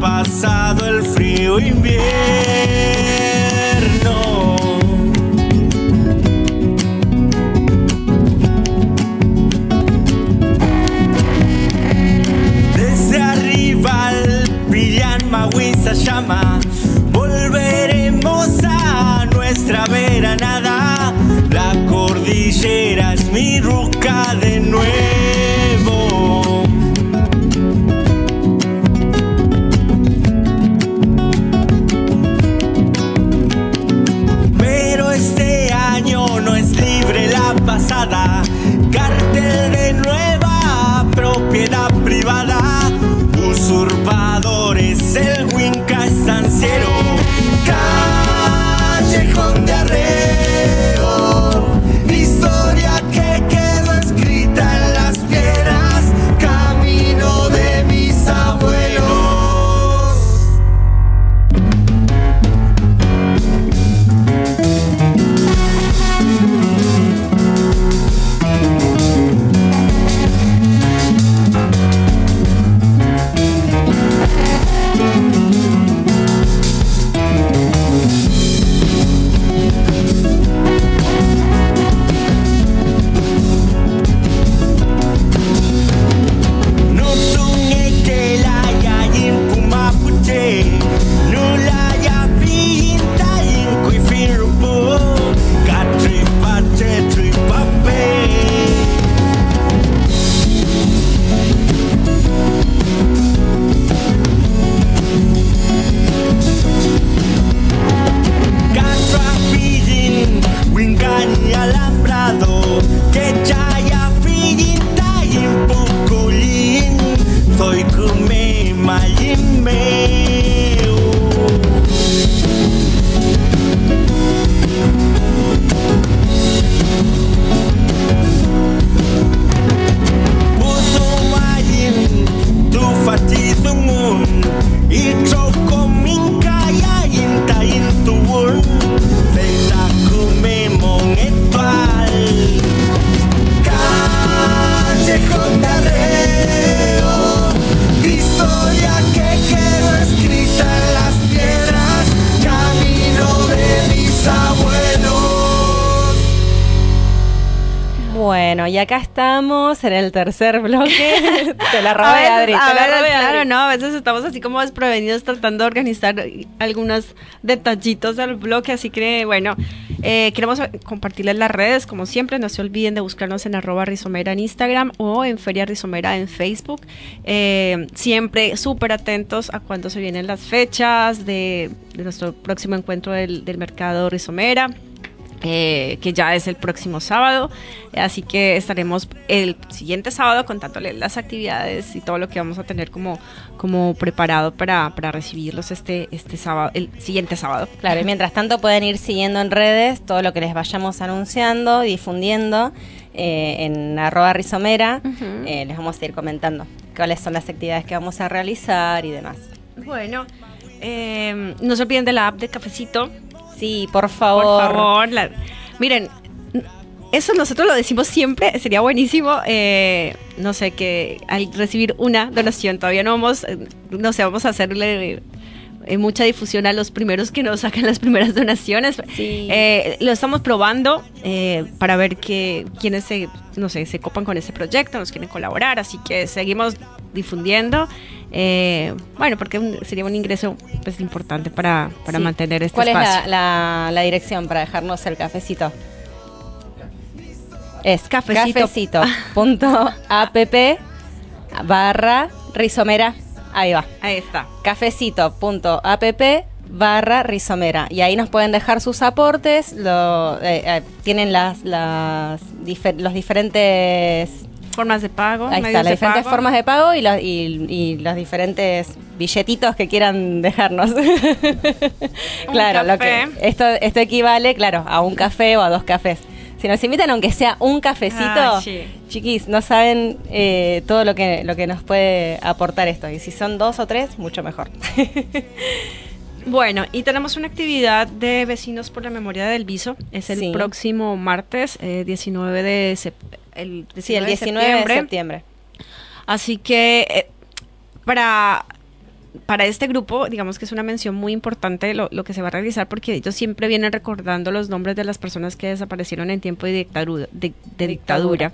Pasado el frío invierno. Acá estamos en el tercer bloque. (laughs) te la robé, A veces- Adri. a te la veces, robé, claro, Adri. no, a veces estamos así como desprevenidos tratando de organizar algunos detallitos del bloque, así que bueno, eh, queremos compartirles las redes, como siempre, no se olviden de buscarnos en arroba rizomera en Instagram o en Feria Rizomera en Facebook. Eh, siempre súper atentos a cuando se vienen las fechas de, de nuestro próximo encuentro del, del mercado Rizomera eh, que ya es el próximo sábado. Así que estaremos el siguiente sábado contándoles las actividades y todo lo que vamos a tener como, como preparado para, para recibirlos este, este sábado, el siguiente sábado. Claro, y mientras tanto pueden ir siguiendo en redes todo lo que les vayamos anunciando, difundiendo eh, en arroba rizomera. Eh, les vamos a ir comentando cuáles son las actividades que vamos a realizar y demás. Bueno, eh, no se olviden de la app de Cafecito. Sí, por favor. Por favor. la- miren, eso nosotros lo decimos siempre, sería buenísimo, eh, no sé, que al recibir una donación, todavía no vamos, eh, no sé, vamos a hacerle eh, mucha difusión a los primeros que nos sacan las primeras donaciones. Sí. Eh, lo estamos probando eh, para ver que quienes se, no sé, se copan con ese proyecto, nos quieren colaborar, así que seguimos difundiendo. eh, bueno, porque un- sería un ingreso pues importante para, para Sí. mantener este ¿Cuál espacio. es la, la- la dirección para dejarnos el cafecito? Es Cafecito. cafecito.app (laughs) barra rizomera. Ahí va. Ahí está. cafecito.app barra rizomera y ahí nos pueden dejar sus aportes lo, eh, eh, tienen las, las difer- los diferentes Formas de pago. ahí está, las diferentes pago. formas de pago y, los- y, y los diferentes billetitos que quieran dejarnos (laughs) claro lo que esto esto equivale claro a un café o a dos cafés si nos invitan aunque sea un cafecito Ah, sí. chiquis no saben eh, todo lo que lo que nos puede aportar esto y si son dos o tres mucho mejor (laughs) Bueno, y tenemos una actividad de Vecinos por la Memoria del Viso. Es el Sí. próximo martes, eh, 19 de sep- el 19, sí el 19 de de septiembre. septiembre Así que eh, para, para este grupo, digamos que es una mención muy importante lo, lo que se va a realizar porque ellos siempre vienen recordando los nombres de las personas que desaparecieron en tiempo de dictadura. De, de Dictadura. dictadura.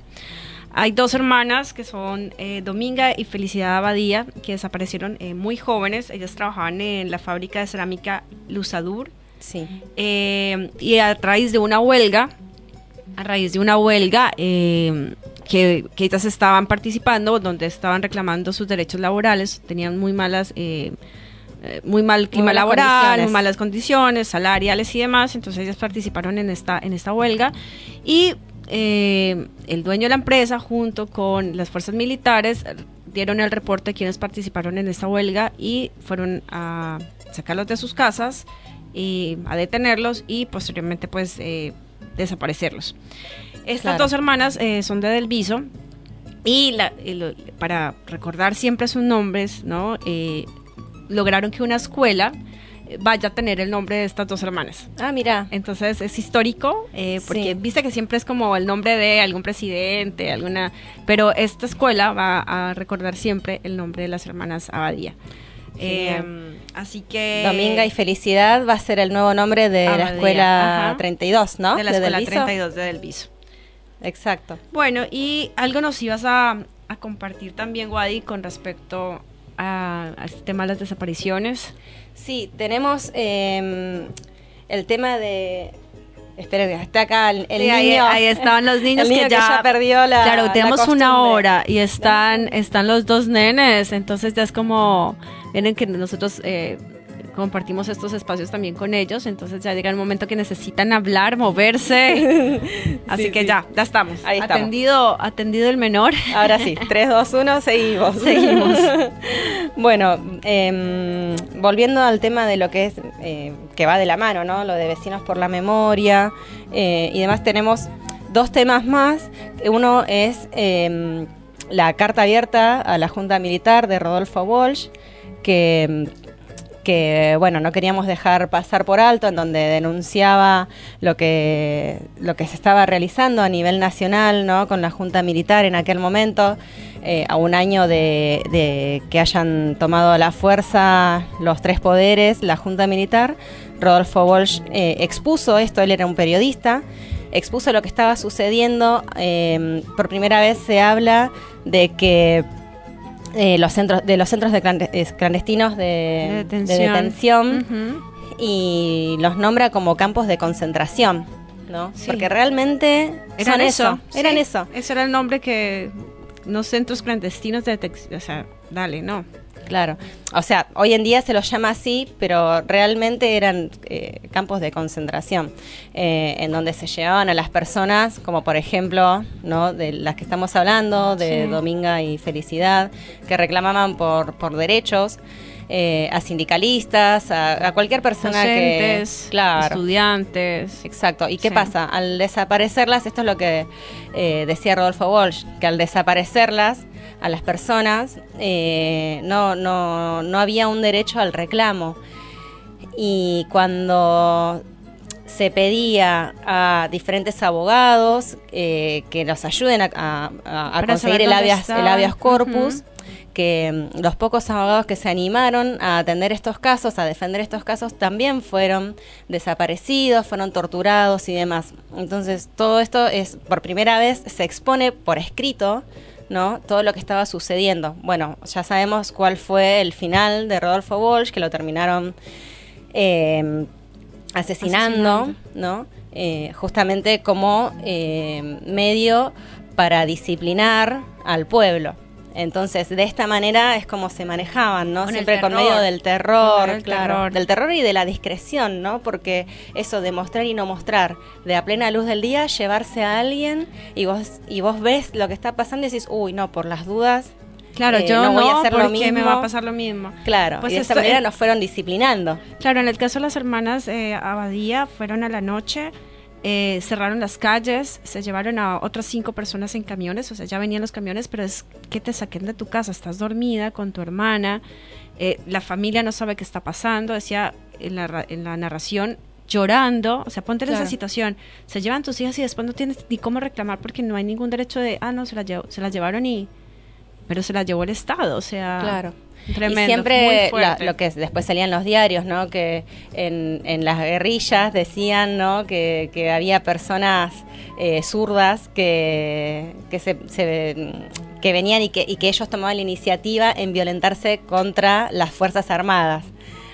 Hay dos hermanas que son eh, Dominga y Felicidad Abadía, que desaparecieron eh, muy jóvenes. Ellas trabajaban en la fábrica de cerámica Luzadur. sí Eh, y a raíz de una huelga, a raíz de una huelga que, que ellas estaban participando, donde estaban reclamando sus derechos laborales, tenían muy malas, muy mal clima laboral, muy malas condiciones salariales y demás, entonces ellas participaron en esta, en esta huelga y eh, el dueño de la empresa junto con las fuerzas militares dieron el reporte de quienes participaron en esta huelga y fueron a sacarlos de sus casas y a detenerlos y posteriormente pues eh, desaparecerlos. Estas Claro. dos hermanas eh, son de Delviso y la- y lo- para recordar siempre sus nombres, ¿no? Lograron que una escuela vaya a tener el nombre de estas dos hermanas. ah mira Entonces es histórico, eh, porque Sí. viste que siempre es como el nombre de algún presidente, alguna, pero esta escuela va a recordar siempre el nombre de las hermanas Abadía. Eh, así que Dominga y Felicidad va a ser el nuevo nombre de la escuela ajá. 32, ¿no? de la escuela Delviso. 32 de Delviso. Exacto. Bueno, y algo nos ibas a, a compartir también, Wadi, con respecto a, a este tema de las desapariciones. Sí, tenemos eh, el tema de... Esperen, está acá el, el Sí, ahí- niño. ahí, estaban los (laughs) niños el niño que, ya, perdió la Claro, la tenemos una hora y están, están los dos nenes, entonces ya es como, miren que nosotros eh, compartimos estos espacios también con ellos, entonces ya llega el momento que necesitan hablar, moverse, (laughs) así Sí, que sí. ya, ya estamos. Ahí estamos. atendido, atendido el menor. Ahora sí, 3, 2, 1, seguimos. Seguimos. (laughs) bueno, em, volviendo al tema de lo que es, eh, que va de la mano, ¿no? Lo de vecinos por la memoria eh, y demás, tenemos dos temas más. Uno es em, la carta abierta a la Junta Militar de Rodolfo Walsh, que em, que bueno no queríamos dejar pasar por alto en donde denunciaba lo que lo que se estaba realizando a nivel nacional no con la junta militar en aquel momento eh, a un año de, que hayan tomado la fuerza los tres poderes la junta militar Rodolfo Walsh eh, expuso esto él era un periodista expuso lo que estaba sucediendo. Eh, por primera vez se habla de que eh, los centros de los centros de clande- es- clandestinos de, De de detención. detención y los nombra como campos de concentración, ¿no? Sí. Porque realmente Eran son eso. eso, eran sí. eso. Ese era el nombre que. No centros clandestinos de detección. O sea, dale, no. Claro. O sea, hoy en día se los llama así, pero realmente eran eh, campos de concentración, eh, en donde se llevaban a las personas, como por ejemplo, ¿no? de las que estamos hablando, de Sí. Dominga y Felicidad, que reclamaban por, por derechos, eh, a sindicalistas, a, a cualquier persona Docentes, que... Claro. estudiantes. Exacto. ¿Y qué Sí. pasa? Al desaparecerlas, esto es lo que eh, decía Rodolfo Walsh, que al desaparecerlas a las personas eh, no, no, no había un derecho al reclamo. Y cuando se pedía a diferentes abogados eh, que nos ayuden a, a- conseguir el habeas, el habeas corpus, que mm, los pocos abogados que se animaron a atender estos casos, a defender estos casos, también fueron desaparecidos, fueron torturados y demás. Entonces, todo esto es, por primera vez, se expone por escrito, ¿no? Todo lo que estaba sucediendo. Bueno, ya sabemos cuál fue el final de Rodolfo Walsh, que lo terminaron eh, asesinando, Asesinando. ¿no? Eh, justamente como eh, medio para disciplinar al pueblo. Entonces, de esta manera es como se manejaban, ¿no? Con Siempre con medio del terror, Con claro, terror. del terror y de la discreción, ¿no? Porque eso de mostrar y no mostrar, de a plena luz del día llevarse a alguien y vos y vos ves lo que está pasando y decís, uy, no, por las dudas. Claro, eh, yo no voy a hacer lo porque me mismo. va a pasar lo mismo. Claro, Pues y de esta manera nos fueron disciplinando. Claro, en el caso de las hermanas eh, Abadía, fueron a la noche, eh, cerraron las calles, se llevaron a otras cinco personas en camiones, o sea, ya venían los camiones, pero es que te saquen de tu casa, estás dormida con tu hermana, eh, la familia no sabe qué está pasando, decía en la, en la narración, llorando, o sea, ponte en Claro. esa situación, se llevan tus hijas y después no tienes ni cómo reclamar porque no hay ningún derecho de, ah, no, se las, se las llevaron y... Pero se las llevó el Estado, o sea... Claro. Tremendo, y siempre la- lo que después salían los diarios, ¿no? Que en, en las guerrillas decían, ¿no? Que, que había personas eh, zurdas que, que se, se- que venían y que, y que ellos tomaban la iniciativa en violentarse contra las fuerzas armadas.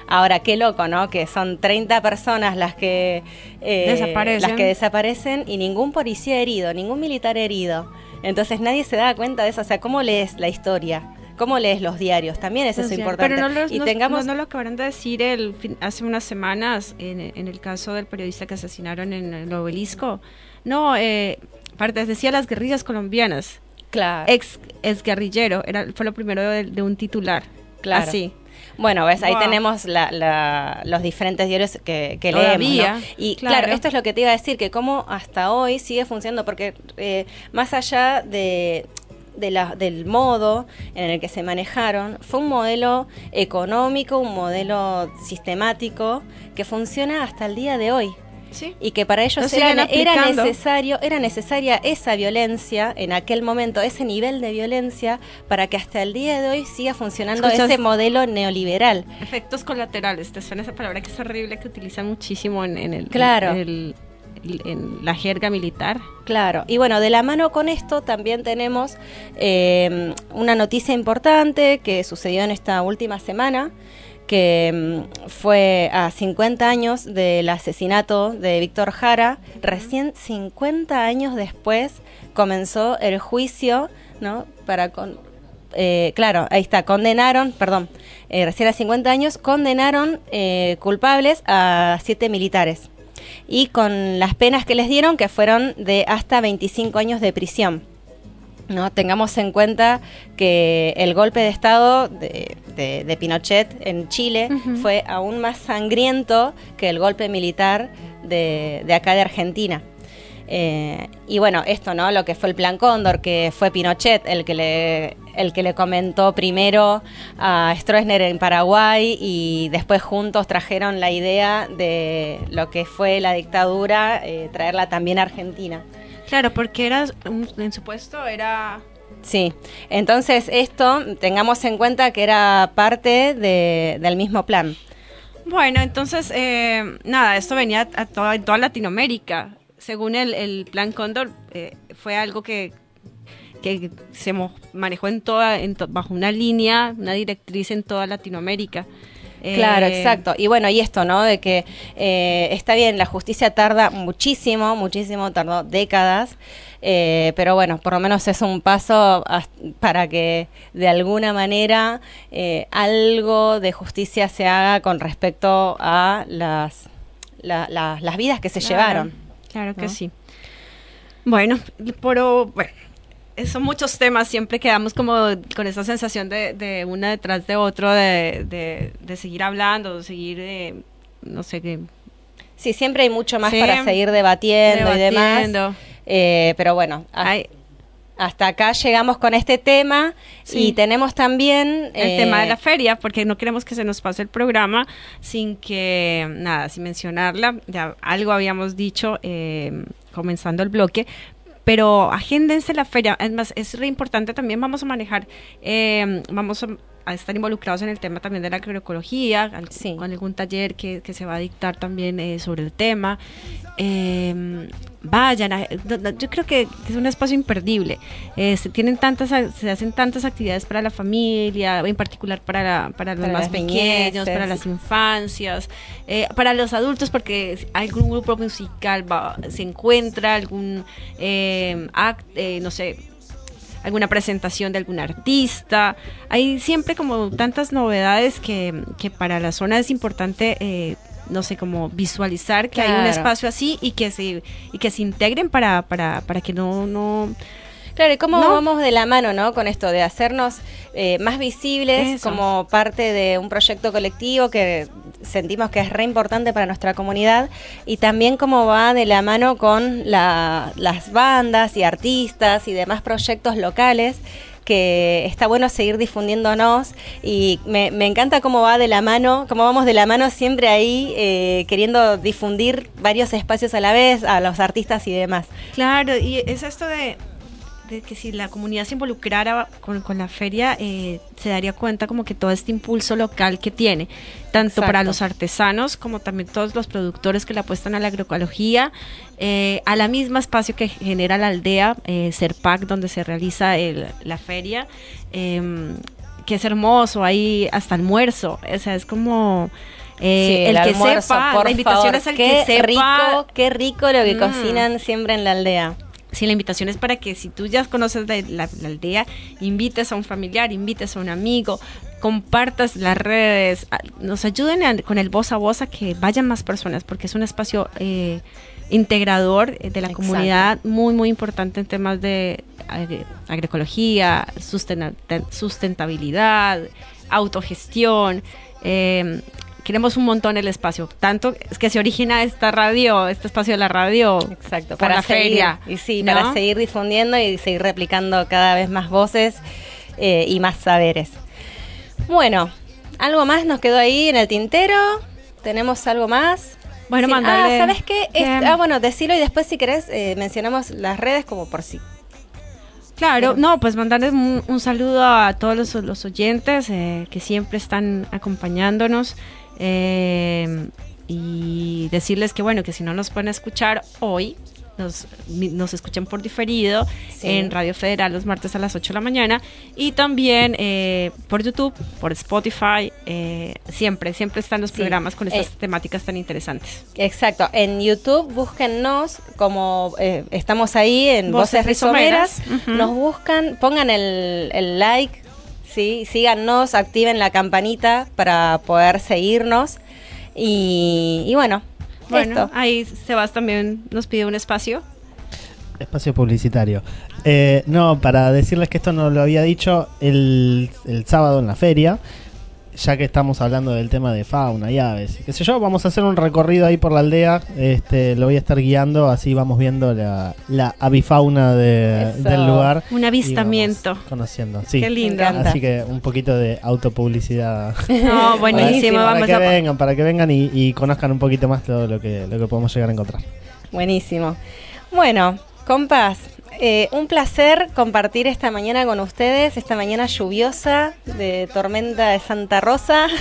Ahora, qué loco, ¿no? Que son 30 personas las que, eh, Desaparecen. las que desaparecen y ningún policía herido, ningún militar herido. Entonces nadie se da cuenta de eso. O sea, ¿cómo lees la historia? ¿Cómo lees los diarios? También es eso importante. Pero no, los- y no- tengamos no, no lo acabaron de decir el, hace unas semanas en, en el caso del periodista que asesinaron en el obelisco. No, eh, parte- decía las guerrillas colombianas. claro, Ex, ex guerrillero, era, fue lo primero de, de un titular. Claro. Así. Bueno, ves, ahí Wow. tenemos la- la- los diferentes diarios que, que leemos. ¿no? Y claro. claro. esto es lo que te iba a decir, que cómo hasta hoy sigue funcionando, porque eh, más allá de, de la- del modo en el que se manejaron, fue un modelo económico, un modelo sistemático que funciona hasta el día de hoy. Sí. y que para ellos Lo era, necesario era necesaria esa violencia en aquel momento ese nivel de violencia para que hasta el día de hoy siga funcionando Escuchas- ese modelo neoliberal Efectos colaterales, te suena esa palabra que es horrible que utilizan muchísimo en, en el, Claro. en el- en la jerga militar. Claro, y bueno, de la mano con esto también tenemos eh, una noticia importante que sucedió en esta última semana, que mm, fue a 50 años del asesinato de Víctor Jara. Recién 50 años después comenzó el juicio, ¿no? Para con, eh, claro, ahí está, condenaron, perdón, eh, recién a 50 años, condenaron eh, culpables a siete militares. Y con las penas que les dieron, que fueron de hasta 25 años de prisión. ¿no? Tengamos en cuenta que el golpe de Estado de, de- de Pinochet en Chile fue aún más sangriento que el golpe militar de, de acá de Argentina. Eh, y bueno, esto, ¿no? Lo que fue el Plan Cóndor, que fue Pinochet el que le, el que le comentó primero a Stroessner en Paraguay y después juntos trajeron la idea de lo que fue la dictadura, eh, traerla también a Argentina. Claro, porque era, en su puesto era Sí, entonces esto tengamos en cuenta que era parte de- del mismo plan. Bueno, entonces, eh, nada, esto venía a toda, toda Latinoamérica. Según el, el plan Cóndor, eh, fue algo que, que se manejó en toda, en to- bajo una línea, una directriz en toda Latinoamérica. Claro, Eh, exacto. Y bueno, y esto, ¿no? De que eh, está bien, la justicia tarda muchísimo, muchísimo, tardó décadas, eh, pero bueno, por lo menos es un paso as- para que de alguna manera eh, algo de justicia se haga con respecto a las, la- la- las vidas que se Claro, llevaron. Claro que ¿no? sí. Bueno, pero bueno, eh, son muchos temas, siempre quedamos como con esa sensación de, de una detrás de otro, de, de, de seguir hablando, de seguir, eh, no sé qué. Sí, siempre hay mucho más Sí. para seguir debatiendo, y demás. Eh, pero bueno, hasta, Ay, hasta acá llegamos con este tema Sí. y tenemos también... el eh, tema de la feria, porque no queremos que se nos pase el programa sin que, nada, sin mencionarla. Ya algo habíamos dicho eh, comenzando el bloque. Pero agéndense la feria. Es más, es re importante también. Vamos a manejar, eh, vamos a, a estar involucrados en el tema también de la agroecología, al- Sí. con algún taller que, que se va a dictar también eh, sobre el tema. Eh, vayan, a- yo creo que es un espacio imperdible. Eh, se tienen tantas, se hacen tantas actividades para la familia, en particular para, la- para los Para más pequeños, niñeces. para las infancias, eh, para los adultos, porque algún grupo musical va- se encuentra, algún eh, act, eh, no sé, alguna presentación de algún artista. Hay siempre como tantas novedades que, que para la zona es importante, eh, no sé, como visualizar que hay un espacio así y que se, y que se integren para, para, para que no, no, Claro, y cómo ¿No? vamos de la mano, ¿no? Con esto de hacernos eh, más visibles Eso. como parte de un proyecto colectivo que sentimos que es re importante para nuestra comunidad y también cómo va de la mano con la- las bandas y artistas y demás proyectos locales que está bueno seguir difundiéndonos y me, me encanta cómo va de la mano, cómo vamos de la mano siempre ahí eh, queriendo difundir varios espacios a la vez a los artistas y demás. Claro, y es esto de, de que si la comunidad se involucrara con, con la feria, eh, se daría cuenta como que todo este impulso local que tiene, tanto para los artesanos como también todos los productores que le apuestan a la agroecología, eh, a la misma espacio que genera la aldea, eh, Serpac, donde se realiza el- la feria, em, que es hermoso, hay hasta almuerzo, o sea, es como... eh, Sí, el, que almuerzo, sepa, por la invitación favor, es al qué que sepa rico, qué rico lo que Mm. cocinan siempre en la aldea. Sí, la invitación es para que si tú ya conoces la, la aldea, invites a un familiar, invites a un amigo, compartas las redes, nos ayuden a- con el voz a voz a que vayan más personas, porque es un espacio eh, integrador eh, de la Exacto. comunidad muy, muy importante en temas de agri- agroecología, sustentabilidad, autogestión. eh, queremos un montón el espacio, tanto es que se origina esta radio, este espacio de la radio Exacto, por la seguir- feria. Y sí, ¿no? para seguir difundiendo y seguir replicando cada vez más voces eh, y más saberes. Bueno, ¿algo más nos quedó ahí en el tintero? ¿Tenemos algo más? Bueno, Sí, mandarle- Ah, ¿sabes qué? Es- ah, bueno, decilo y después si querés eh, mencionamos las redes como por sí. Claro, no, pues mandarles un, un saludo a todos los, los oyentes eh, que siempre están acompañándonos eh, y decirles que bueno, que si no nos pueden escuchar hoy, nos, nos escuchan por diferido Sí. en Radio Federal los martes a las 8 de la mañana y también eh, por YouTube, por Spotify, eh, siempre, siempre están los Sí. programas con estas Eh. temáticas tan interesantes. Exacto, en YouTube búsquennos como eh, estamos ahí en Voces Voces Rizomeras, nos buscan, pongan el, el like, ¿sí? síganos, activen la campanita para poder seguirnos y, y bueno, Bueno, esto. ahí Sebas también nos pide un espacio. Espacio publicitario. Eh, no, para decirles que esto no lo había dicho el, el sábado en la feria, ya que estamos hablando del tema de fauna y aves, qué sé yo, vamos a hacer un recorrido ahí por la aldea, este, lo voy a estar guiando, así vamos viendo la, la avifauna de- del lugar. Un avistamiento. Conociendo, sí. Qué lindo. Así que un poquito de autopublicidad. (laughs) No, buenísimo. para Vamos que a, vengan, para que vengan y, y conozcan un poquito más todo lo que, lo que podemos llegar a encontrar. Buenísimo. Bueno, compas, eh, un placer compartir esta mañana con ustedes, esta mañana lluviosa de tormenta de Santa Rosa. (laughs)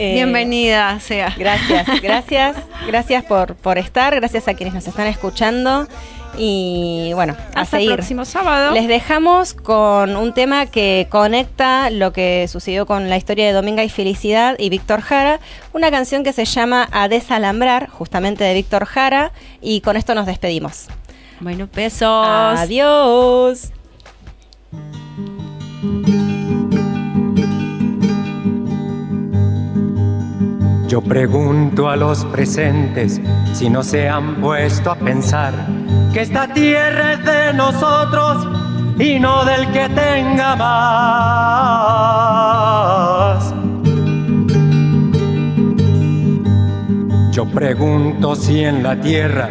Eh, Bienvenida sea. Gracias, (laughs) gracias, gracias por, por estar, gracias a quienes nos están escuchando y bueno, a Hasta el seguir. próximo sábado. Les dejamos con un tema que conecta lo que sucedió con la historia de Dominga y Felicidad y Víctor Jara, una canción que se llama A Desalambrar, justamente de Víctor Jara, y con esto nos despedimos. Bueno, besos. Adiós. Yo pregunto a los presentes si no se han puesto a pensar que esta tierra es de nosotros y no del que tenga más. Yo pregunto si en la tierra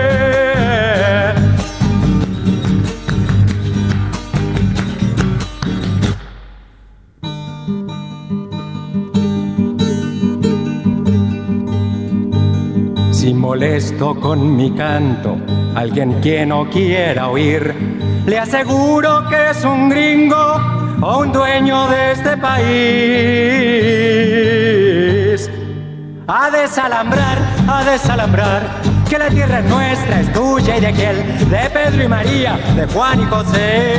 Si molesto con mi canto, alguien que no quiera oír, le aseguro que es un gringo o un dueño de este país. A desalambrar, a desalambrar, que la tierra es nuestra, es tuya y de aquel, de Pedro y María, de Juan y José.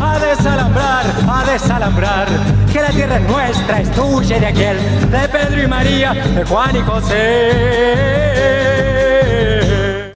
A desalambrar, a desalambrar, que la tierra es nuestra, es tuya y de aquel, de Pedro y María, de Juan y José.